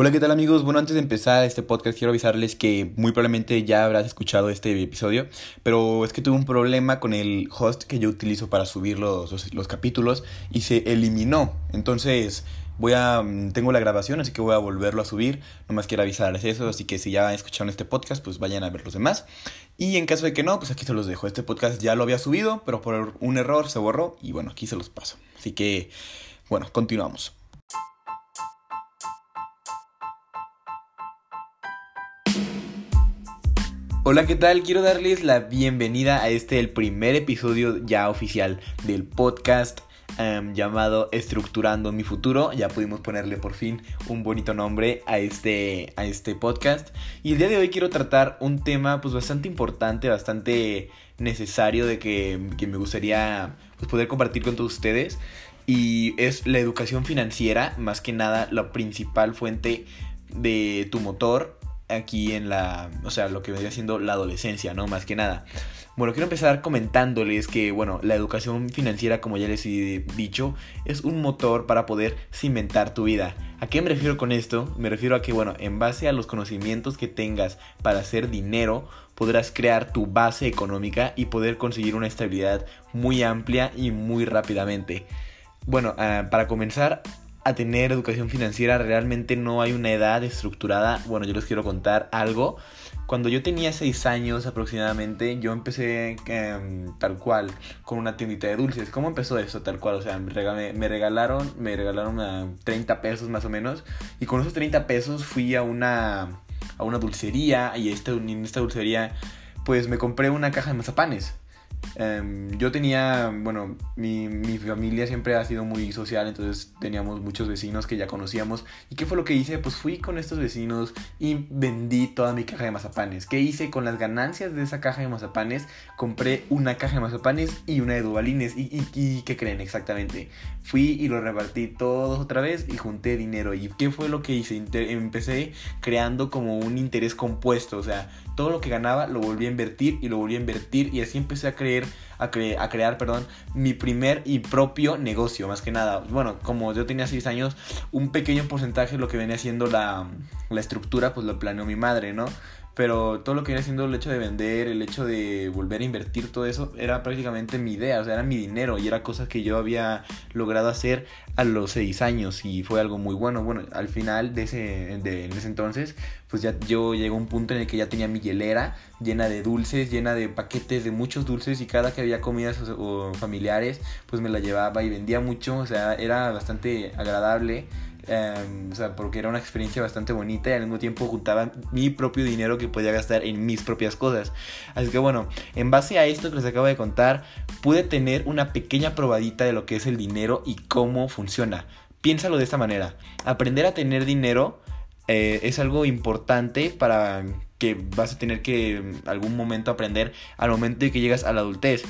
Hola, ¿qué tal amigos? Bueno, antes de empezar este podcast quiero avisarles que muy probablemente ya habrás escuchado este episodio, pero es que tuve un problema con el host que yo utilizo para subir los, los, capítulos y se eliminó. Entonces, voy a mm, tengo la grabación, así que voy a volverlo a subir. Nomás quiero avisarles eso, así que si ya escucharon este podcast, pues vayan a ver los demás. Y en caso de que no, pues aquí se los dejo. Este podcast ya lo había subido, pero por un error se borró y bueno, aquí se los paso. Así que, bueno, continuamos. Hola, ¿qué tal? Quiero darles la bienvenida a este, el primer episodio ya oficial del podcast em, llamado Estructurando mi futuro. Ya pudimos ponerle por fin un bonito nombre a este, a este podcast. Y el día de hoy quiero tratar un tema pues bastante importante, bastante necesario de que, que me gustaría pues, poder compartir con todos ustedes. Y es la educación financiera, más que nada la principal fuente de tu motor aquí en la, o sea, lo que vendría siendo la adolescencia, ¿no? Más que nada. Bueno, quiero empezar comentándoles que, bueno, la educación financiera, como ya les he dicho, es un motor para poder cimentar tu vida. ¿A qué me refiero con esto? Me refiero a que, bueno, en base a los conocimientos que tengas para hacer dinero, podrás crear tu base económica y poder conseguir una estabilidad muy amplia y muy rápidamente. Bueno, ah, para comenzar, a tener educación financiera realmente no hay una edad estructurada. Bueno, yo les quiero contar algo. Cuando yo tenía 6 años aproximadamente, yo empecé em, tal cual con una tiendita de dulces. ¿Cómo empezó eso tal cual? O sea, me, regalaron, me regalaron 30 pesos más o menos. Y con esos 30 pesos fui a una, a una dulcería y este, en esta dulcería pues me compré una caja de mazapanes. Em, yo tenía, bueno, mi, mi, familia siempre ha sido muy social, entonces teníamos muchos vecinos que ya conocíamos. ¿Y qué fue lo que hice? Pues fui con estos vecinos y vendí toda mi caja de mazapanes. ¿Qué hice? Con las ganancias de esa caja de mazapanes, compré una caja de mazapanes y una de dubalines. ¿Y, y, qué creen exactamente? Fui y lo repartí todos otra vez y junté dinero. ¿Y qué fue lo que hice? empecé creando como un interés compuesto, o sea, todo lo que ganaba lo volví a invertir y lo volví a invertir y así empecé a creer a, a crear perdón mi primer y propio negocio más que nada. Bueno como yo tenía 6 años un pequeño porcentaje de lo que venía siendo la, la estructura pues lo planeó mi madre no pero todo lo que viene siendo el hecho de vender, el hecho de volver a invertir, todo eso era prácticamente mi idea, o sea, era mi dinero y era cosas que yo había logrado hacer a los seis años y fue algo muy bueno. Bueno, al final de ese, de, ese entonces, pues ya yo llegué a un punto en el que ya tenía mi hielera llena de dulces, llena de paquetes de muchos dulces y cada que había comidas o familiares, pues me la llevaba y vendía mucho, o sea, era bastante agradable Em, o sea, porque era una experiencia bastante bonita y al mismo tiempo juntaba mi propio dinero que podía gastar en mis propias cosas. Así que bueno, en base a esto que les acabo de contar, pude tener una pequeña probadita de lo que es el dinero y cómo funciona. Piénsalo de esta manera. Aprender a tener dinero eh, es algo importante para que vas a tener que en algún momento aprender al momento de que llegas a la adultez.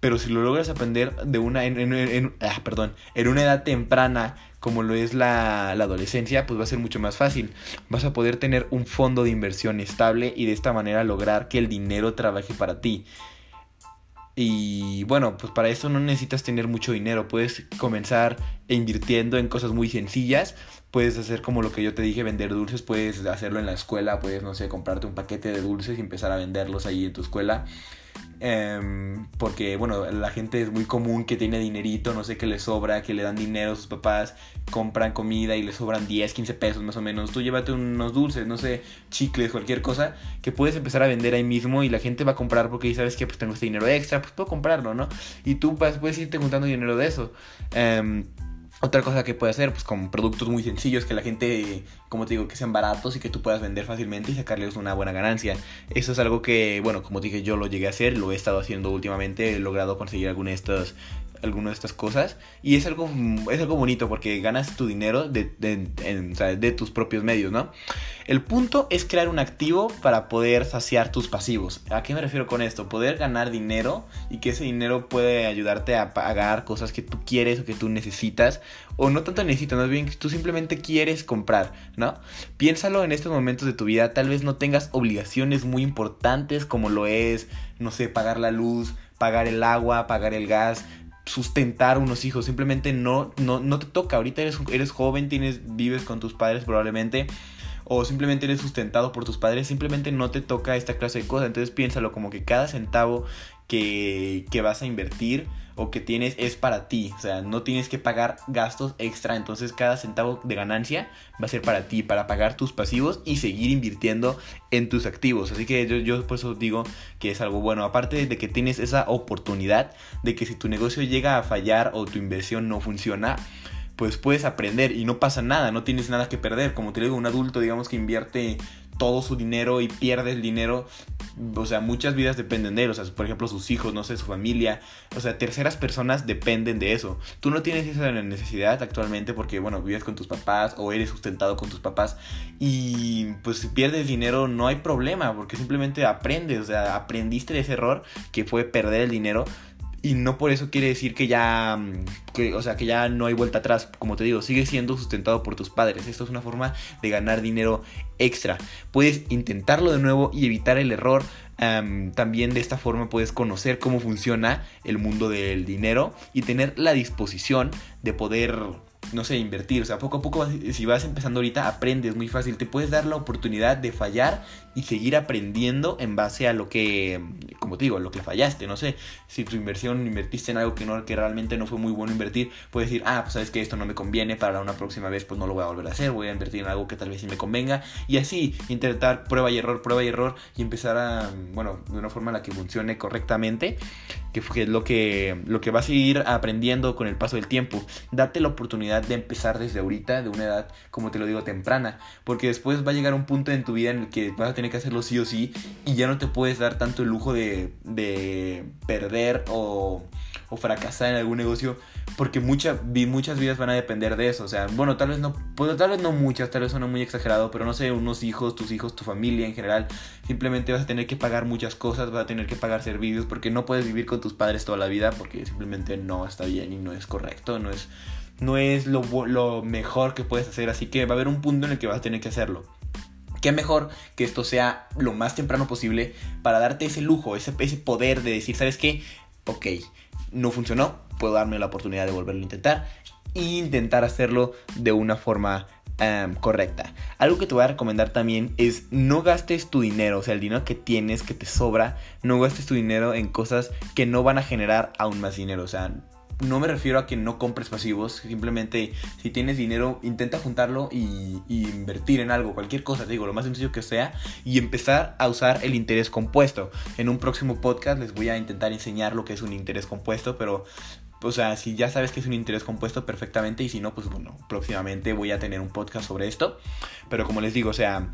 Pero si lo logras aprender de una en, ah, perdón, en una edad temprana como lo es la, la, adolescencia, pues va a ser mucho más fácil. Vas a poder tener un fondo de inversión estable y de esta manera lograr que el dinero trabaje para ti. Y bueno, pues para eso no necesitas tener mucho dinero, puedes comenzar invirtiendo en cosas muy sencillas, puedes hacer como lo que yo te dije, vender dulces, puedes hacerlo en la escuela, puedes, no sé, comprarte un paquete de dulces y empezar a venderlos ahí en tu escuela. Em, porque, bueno, la gente es muy común que tiene dinerito, no sé, que le sobra, que le dan dinero a sus papás, compran comida y le sobran 10, 15 pesos más o menos. Tú llévate unos dulces, no sé, chicles, cualquier cosa, que puedes empezar a vender ahí mismo y la gente va a comprar porque sabes que pues tengo este dinero extra, pues puedo comprarlo, ¿no? Y tú puedes irte juntando dinero de eso. Eh, otra cosa que puede hacer, pues con productos muy sencillos que la gente, como te digo, que sean baratos y que tú puedas vender fácilmente y sacarles una buena ganancia. Eso es algo que, bueno, como dije, yo lo llegué a hacer, lo he estado haciendo últimamente, he logrado conseguir alguna de estas alguna de estas cosas y es algo, es algo bonito porque ganas tu dinero de, de, tus propios medios, ¿no? El punto es crear un activo para poder saciar tus pasivos. ¿A qué me refiero con esto? Poder ganar dinero y que ese dinero puede ayudarte a pagar cosas que tú quieres o que tú necesitas o no tanto necesitas, más bien que tú simplemente quieres comprar, ¿no? Piénsalo en estos momentos de tu vida, tal vez no tengas obligaciones muy importantes como lo es, no sé, pagar la luz, pagar el agua, pagar el gas, sustentar unos hijos, simplemente no, no, no te toca, ahorita eres, eres joven, tienes, vives con tus padres probablemente, o simplemente eres sustentado por tus padres, simplemente no te toca esta clase de cosas, entonces piénsalo como que cada centavo que, que vas a invertir o que tienes es para ti. O sea, no tienes que pagar gastos extra. Entonces cada centavo de ganancia va a ser para ti, para pagar tus pasivos y seguir invirtiendo en tus activos. Así que yo, yo por eso digo que es algo bueno. Aparte de que tienes esa oportunidad de que si tu negocio llega a fallar o tu inversión no funciona, pues puedes aprender y no pasa nada, no tienes nada que perder. Como te digo, un adulto, digamos que invierte todo su dinero y pierde el dinero, o sea, muchas vidas dependen de él, o sea, por ejemplo, sus hijos, no sé, su familia, o sea, terceras personas dependen de eso. Tú no tienes esa necesidad actualmente porque, bueno, vives con tus papás o eres sustentado con tus papás y pues si pierdes dinero no hay problema porque simplemente aprendes, o sea, aprendiste de ese error que fue perder el dinero y no por eso quiere decir que ya, mm, que, o sea, que ya no hay vuelta atrás. Como te digo, sigue siendo sustentado por tus padres. Esto es una forma de ganar dinero extra. Puedes intentarlo de nuevo y evitar el error. también de esta forma puedes conocer cómo funciona el mundo del dinero y tener la disposición de poder no sé, invertir. O sea, poco a poco, si vas empezando ahorita, aprendes muy fácil. Te puedes dar la oportunidad de fallar y seguir aprendiendo en base a lo que, como te digo, lo que fallaste. No sé, si tu inversión invertiste en algo que, no, que realmente no fue muy bueno invertir, puedes decir, ah, pues sabes que esto no me conviene, para una próxima vez pues no lo voy a volver a hacer, voy a invertir en algo que tal vez sí me convenga. Y así, intentar prueba y error, prueba y error y empezar a, bueno, de una forma en la que funcione correctamente, que es lo que, lo que vas a ir aprendiendo con el paso del tiempo. Date la oportunidad de empezar desde ahorita, de una edad, como te lo digo, temprana, porque después va a llegar un punto en tu vida en el que vas a tener que hacerlo sí o sí y ya no te puedes dar tanto el lujo de, de perder o, o fracasar en algún negocio porque mucha, muchas vidas van a depender de eso. O sea, bueno, tal vez no, pues, tal vez no muchas, tal vez son muy exagerado, pero no sé, unos hijos, tus hijos, tu familia en general, simplemente vas a tener que pagar muchas cosas, vas a tener que pagar servicios, porque no puedes vivir con tus padres toda la vida, porque simplemente no está bien y no es correcto, no es, no es lo, lo mejor que puedes hacer, así que va a haber un punto en el que vas a tener que hacerlo. Qué mejor que esto sea lo más temprano posible para darte ese lujo, ese, ese poder de decir, ¿sabes qué? Ok, no funcionó, puedo darme la oportunidad de volverlo a intentar e intentar hacerlo de una forma em, correcta. Algo que te voy a recomendar también es no gastes tu dinero, o sea, el dinero que tienes, que te sobra, no gastes tu dinero en cosas que no van a generar aún más dinero, o sea, no me refiero a que no compres pasivos, simplemente si tienes dinero, intenta juntarlo y, invertir en algo, cualquier cosa, te digo, lo más sencillo que sea, y empezar a usar el interés compuesto. En un próximo podcast les voy a intentar enseñar lo que es un interés compuesto, pero o sea, si ya sabes que es un interés compuesto perfectamente y si no, pues bueno, próximamente voy a tener un podcast sobre esto. Pero como les digo, o sea,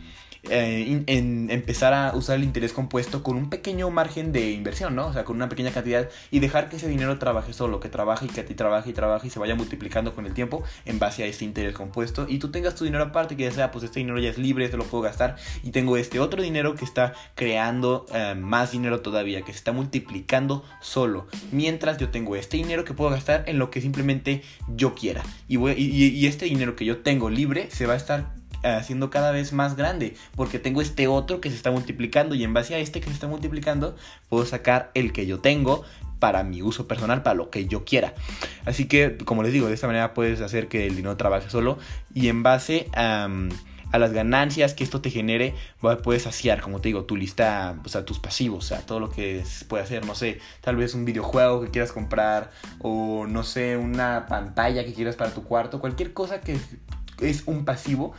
eh, empezar a usar el interés compuesto con un pequeño margen de inversión, ¿no? O sea, con una pequeña cantidad y dejar que ese dinero trabaje solo, que trabaje y que a ti trabaje y trabaje y se vaya multiplicando con el tiempo en base a este interés compuesto y tú tengas tu dinero aparte, que ya sea, pues este dinero ya es libre, este lo puedo gastar y tengo este otro dinero que está creando eh, más dinero todavía, que se está multiplicando solo, mientras yo tengo este dinero que puedo gastar en lo que simplemente yo quiera y este dinero que yo tengo libre se va a estar haciendo cada vez más grande porque tengo este otro que se está multiplicando y en base a este que se está multiplicando puedo sacar el que yo tengo para mi uso personal, para lo que yo quiera. Así que, como les digo, de esta manera puedes hacer que el dinero trabaje solo y en base a, las ganancias que esto te genere, puedes saciar, como te digo, tu lista, o sea, tus pasivos, o sea, todo lo que puede hacer, no sé, tal vez un videojuego que quieras comprar o no sé, una pantalla que quieras para tu cuarto, cualquier cosa que es un pasivo,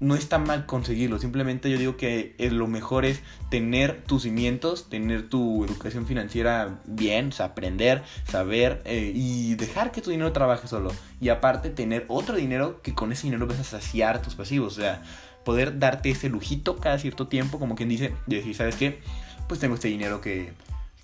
no está mal conseguirlo. Simplemente yo digo que lo mejor es tener tus cimientos, tener tu educación financiera bien, o sea, aprender, saber eh, y dejar que tu dinero trabaje solo. Y aparte tener otro dinero que con ese dinero vas a saciar tus pasivos. O sea, poder darte ese lujito cada cierto tiempo, como quien dice, de decir, ¿sabes qué? Pues tengo este dinero que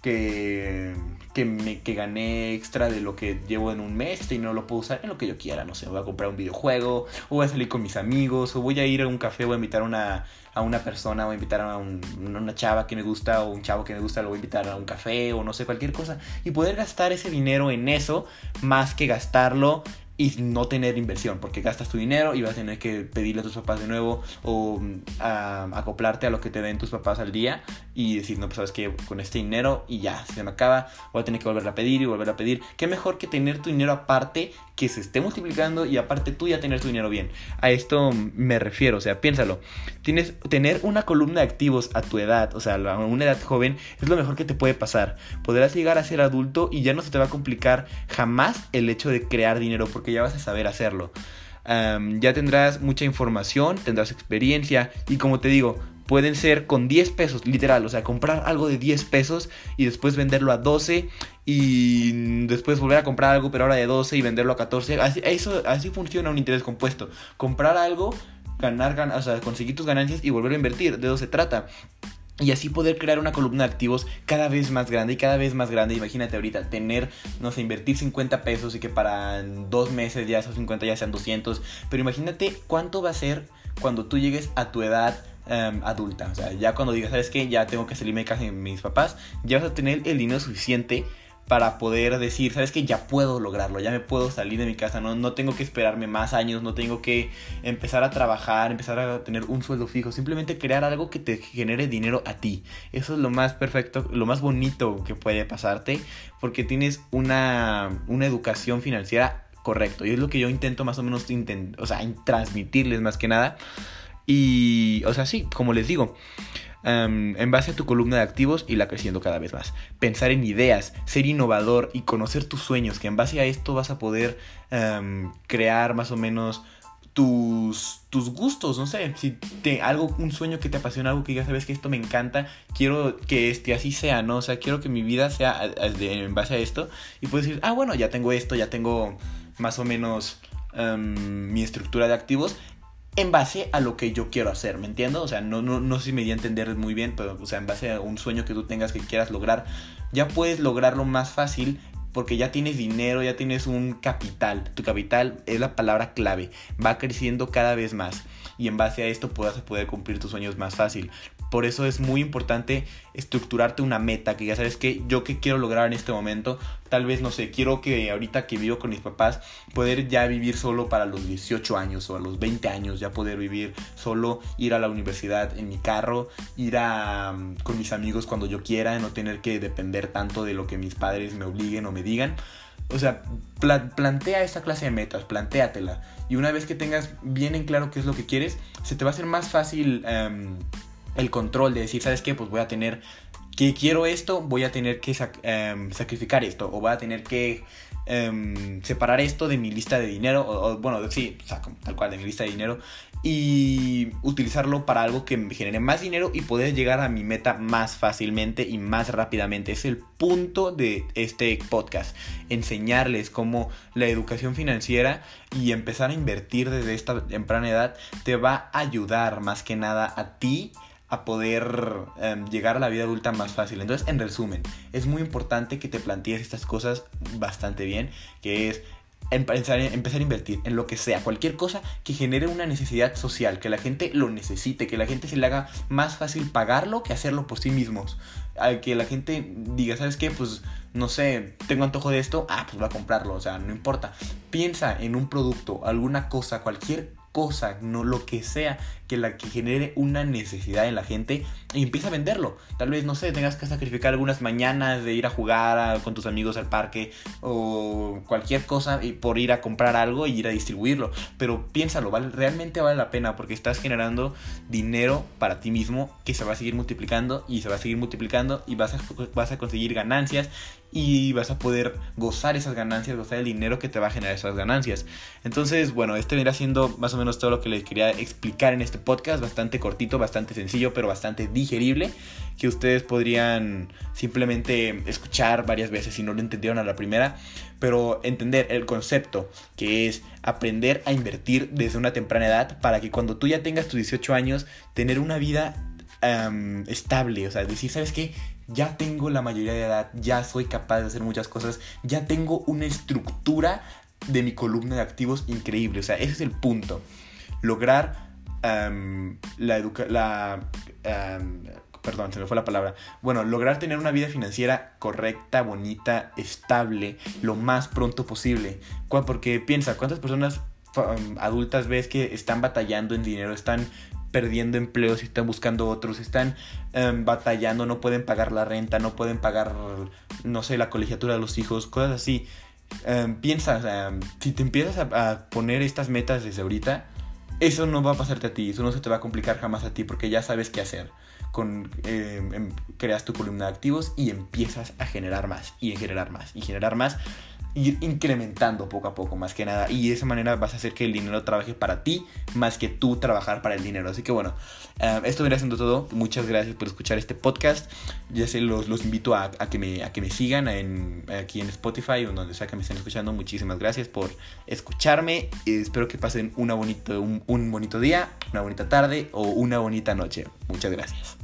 que, que, me, que gané extra de lo que llevo en un mes y no lo puedo usar en lo que yo quiera. No sé, voy a comprar un videojuego, o voy a salir con mis amigos, o voy a ir a un café, voy a invitar a una, a una persona, voy a invitar a una chava que me gusta, o un chavo que me gusta, lo voy a invitar a un café, o no sé, cualquier cosa. Y poder gastar ese dinero en eso, más que gastarlo y no tener inversión, porque gastas tu dinero y vas a tener que pedirle a tus papás de nuevo o acoplarte a lo que te den tus papás al día y decir, no, pues sabes que con este dinero y ya, se me acaba, voy a tener que volver a pedir y volver a pedir. Qué mejor que tener tu dinero aparte, que se esté multiplicando y aparte tú ya tener tu dinero bien. A esto me refiero, o sea, piénsalo. Tienes, tener una columna de activos a tu edad, o sea, a una edad joven, es lo mejor que te puede pasar. Podrás llegar a ser adulto y ya no se te va a complicar jamás el hecho de crear dinero porque ya vas a saber hacerlo. ya tendrás mucha información, tendrás experiencia y como te digo, pueden ser con 10 pesos, literal, o sea, comprar algo de 10 pesos y después venderlo a 12 y después volver a comprar algo pero ahora de 12 y venderlo a 14. Así, eso, así funciona un interés compuesto. Comprar algo, ganar, o sea, conseguir tus ganancias y volver a invertir, de eso se trata. Y así poder crear una columna de activos cada vez más grande y cada vez más grande. Imagínate ahorita tener, no sé, invertir 50 pesos y que para dos meses ya esos 50 ya sean 200. Pero imagínate cuánto va a ser cuando tú llegues a tu edad Em, adulta. O sea, ya cuando digas, ¿sabes qué? Ya tengo que salirme de casa de mis papás, ya vas a tener el dinero suficiente para poder decir, ¿sabes qué? Ya puedo lograrlo, ya me puedo salir de mi casa, no, no tengo que esperarme más años, no tengo que empezar a trabajar, empezar a tener un sueldo fijo, simplemente crear algo que te genere dinero a ti. Eso es lo más perfecto, lo más bonito que puede pasarte, porque tienes una, una educación financiera correcta. Y es lo que yo intento más o menos, o sea, transmitirles más que nada. Y, o sea, sí, como les digo, em, en base a tu columna de activos y la creciendo cada vez más. Pensar en ideas, ser innovador y conocer tus sueños, que en base a esto vas a poder em, crear más o menos tus, tus gustos, no sé, si algo, un sueño que te apasiona, algo que ya sabes que esto me encanta, quiero que este así sea, ¿no? O sea, quiero que mi vida sea en base a esto y puedes decir, ah, bueno, ya tengo esto, ya tengo más o menos em, mi estructura de activos, en base a lo que yo quiero hacer, ¿me entiendo? O sea, no, no, no sé si me di a entender muy bien, pero, o sea, en base a un sueño que tú tengas que quieras lograr, ya puedes lograrlo más fácil porque ya tienes dinero, ya tienes un capital. Tu capital es la palabra clave, va creciendo cada vez más y en base a esto puedas poder cumplir tus sueños más fácil. Por eso es muy importante estructurarte una meta, que ya sabes que yo qué quiero lograr en este momento. Tal vez, no sé, quiero que ahorita que vivo con mis papás, poder ya vivir solo para los 18 años o a los 20 años, ya poder vivir solo, ir a la universidad en mi carro, ir a, mm, con mis amigos cuando yo quiera, no tener que depender tanto de lo que mis padres me obliguen o me digan. O sea, plantea esta clase de metas, plantéatela. Y una vez que tengas bien en claro qué es lo que quieres, se te va a hacer más fácil... Em, el control de decir, ¿sabes qué? Pues voy a tener que quiero esto, voy a tener que em, sacrificar esto, o voy a tener que em, separar esto de mi lista de dinero, o, bueno, sí, tal cual, de mi lista de dinero, y utilizarlo para algo que me genere más dinero y poder llegar a mi meta más fácilmente y más rápidamente. Es el punto de este podcast, enseñarles cómo la educación financiera y empezar a invertir desde esta temprana edad te va a ayudar más que nada a ti a poder em, llegar a la vida adulta más fácil. Entonces, en resumen, es muy importante que te plantees estas cosas bastante bien, que es empezar, empezar a invertir en lo que sea, cualquier cosa que genere una necesidad social, que la gente lo necesite, que la gente se le haga más fácil pagarlo que hacerlo por sí mismos. Que la gente diga, ¿sabes qué? Pues no sé, tengo antojo de esto, ah, pues voy a comprarlo, o sea, no importa. Piensa en un producto, alguna cosa, cualquier cosa, no lo que sea que la que genere una necesidad en la gente y empieza a venderlo. Tal vez, no sé, tengas que sacrificar algunas mañanas de ir a jugar con tus amigos al parque o cualquier cosa y por ir a comprar algo y ir a distribuirlo. Pero piénsalo, realmente vale la pena porque estás generando dinero para ti mismo que se va a seguir multiplicando y se va a seguir multiplicando y vas a, vas a conseguir ganancias y vas a poder gozar esas ganancias, gozar el dinero que te va a generar esas ganancias. Entonces, bueno, este vendrá siendo más o menos todo lo que les quería explicar en este podcast, bastante cortito, bastante sencillo, pero bastante digerible, que ustedes podrían simplemente escuchar varias veces si no lo entendieron a la primera, pero entender el concepto que es aprender a invertir desde una temprana edad para que cuando tú ya tengas tus 18 años, tener una vida estable, o sea, decir, ¿sabes qué? Ya tengo la mayoría de edad, ya soy capaz de hacer muchas cosas, ya tengo una estructura de mi columna de activos increíble, o sea, ese es el punto. Lograr la, educa la perdón, se me fue la palabra. Bueno, lograr tener una vida financiera correcta, bonita, estable, lo más pronto posible. Porque piensa, ¿cuántas personas um, adultas ves que están batallando en dinero, están perdiendo empleos están buscando otros, están batallando, no pueden pagar la renta, no pueden pagar, no sé, la colegiatura de los hijos, cosas así. Piensa, si te empiezas a, poner estas metas desde ahorita, eso no va a pasarte a ti, eso no se te va a complicar jamás a ti porque ya sabes qué hacer. Con, em, creas tu columna de activos y empiezas a generar más y generar más y generar más ir incrementando poco a poco más que nada. Y de esa manera vas a hacer que el dinero trabaje para ti más que tú trabajar para el dinero. Así que bueno eh, esto viene siendo todo. Muchas gracias por escuchar este podcast. Ya sé los, los invito a, que me, a que me sigan en, aquí en Spotify o donde sea que me estén escuchando. Muchísimas gracias por escucharme. Espero que pasen una bonito, un bonito día una bonita tarde o una bonita noche. Muchas gracias